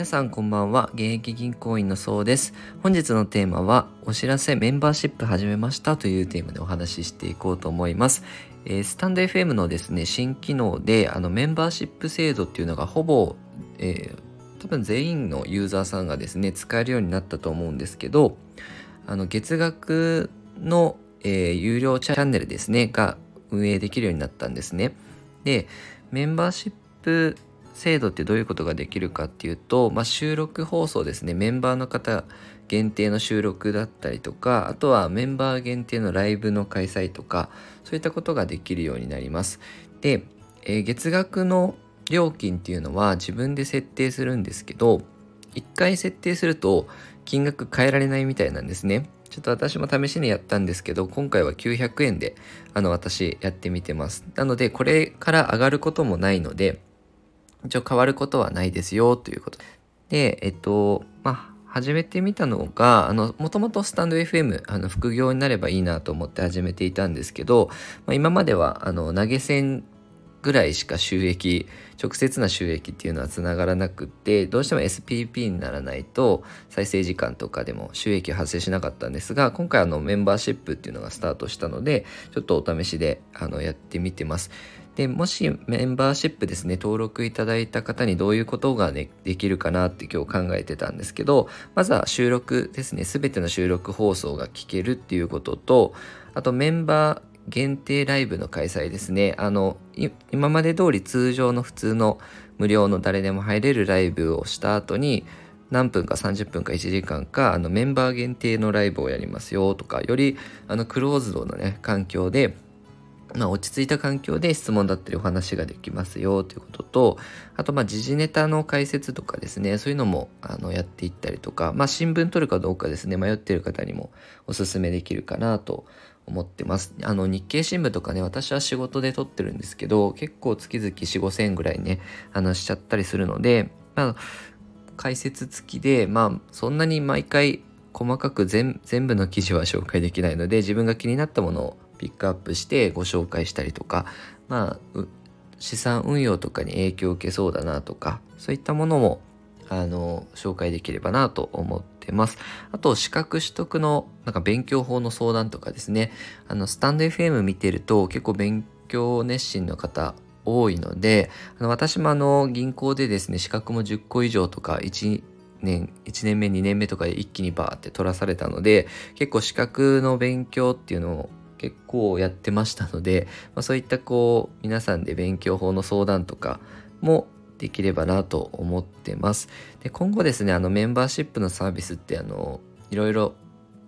皆さんこんばんは。現役銀行員のそうです。本日のテーマはお知らせメンバーシップ始めましたというテーマでお話ししていこうと思います。えー、スタンド FM のですね新機能であのメンバーシップ制度っていうのがほぼ、えー、多分全員のユーザーさんがですね使えるようになったと思うんですけどあの月額の、えー、有料チャンネルですねが運営できるようになったんですね。でメンバーシップ制度ってどういうことができるかっていうと、まあ、収録放送ですね。メンバーの方限定の収録だったりとかあとはメンバー限定のライブの開催とかそういったことができるようになります。で、えー、月額の料金っていうのは自分で設定するんですけど1回設定すると金額変えられないみたいなんですね。ちょっと私も試しにやったんですけど今回は900円であの私やってみてます。なのでこれから上がることもないので一応変わることはないですよということで、えっと、まあ、始めてみたのが、あの、もともとスタンド FM、あの、副業になればいいなと思って始めていたんですけど、まあ、今までは、あの、投げ銭ぐらいしか収益、直接な収益っていうのはつながらなくって、どうしても SPP にならないと、再生時間とかでも収益発生しなかったんですが、今回あの、メンバーシップっていうのがスタートしたので、ちょっとお試しで、あの、やってみてます。でもしメンバーシップですね登録いただいた方にどういうことが、ね、できるかなって今日考えてたんですけどまずは収録ですね全ての収録放送が聞けるっていうこととあとメンバー限定ライブの開催ですね。あの今まで通り通常の普通の無料の誰でも入れるライブをした後に何分か30分か1時間かあのメンバー限定のライブをやりますよとかよりあのクローズドなね環境でまあ、落ち着いた環境で質問だったりお話ができますよということとあとまあ時事ネタの解説とかですねそういうのもあのやっていったりとか、まあ、新聞取るかどうかですね迷ってる方にもおすすめできるかなと思ってます。あの日経新聞とかね私は仕事で撮ってるんですけど結構月々4 5千円ぐらいねあのしちゃったりするので、まあ、解説付きでまあそんなに毎回細かく全部の記事は紹介できないので自分が気になったものをピックアップしてご紹介したりとか、まあ、資産運用とかに影響を受けそうだなとか、そういったものも、あの、紹介できればなと思ってます。あと、資格取得の、なんか勉強法の相談とかですね、あの、スタンド FM 見てると結構勉強熱心の方多いので、あの私もあの、銀行でですね、資格も10個以上とか、1、年1年目2年目とかで一気にバーって取らされたので結構資格の勉強っていうのを結構やってましたので、まあ、そういったこう皆さんで勉強法の相談とかもできればなと思ってます。で今後ですねあのメンバーシップのサービスってあのいろいろ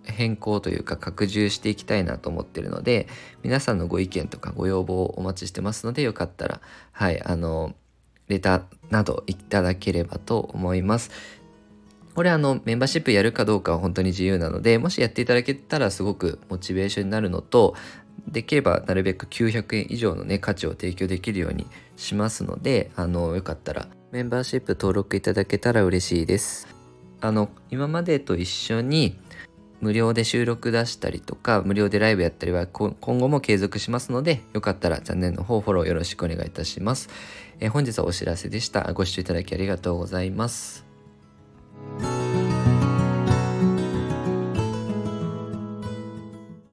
変更というか拡充していきたいなと思ってるので皆さんのご意見とかご要望をお待ちしてますのでよかったらはいあのレターなどいただければと思います。これあのメンバーシップやるかどうかは本当に自由なのでもしやっていただけたらすごくモチベーションになるのとできればなるべく900円以上のね価値を提供できるようにしますのであのよかったらメンバーシップ登録いただけたら嬉しいです。あの今までと一緒に無料で収録出したりとか無料でライブやったりは今後も継続しますのでよかったらチャンネルの方フォローよろしくお願いいたします、え本日はお知らせでした。ご視聴いただきありがとうございます。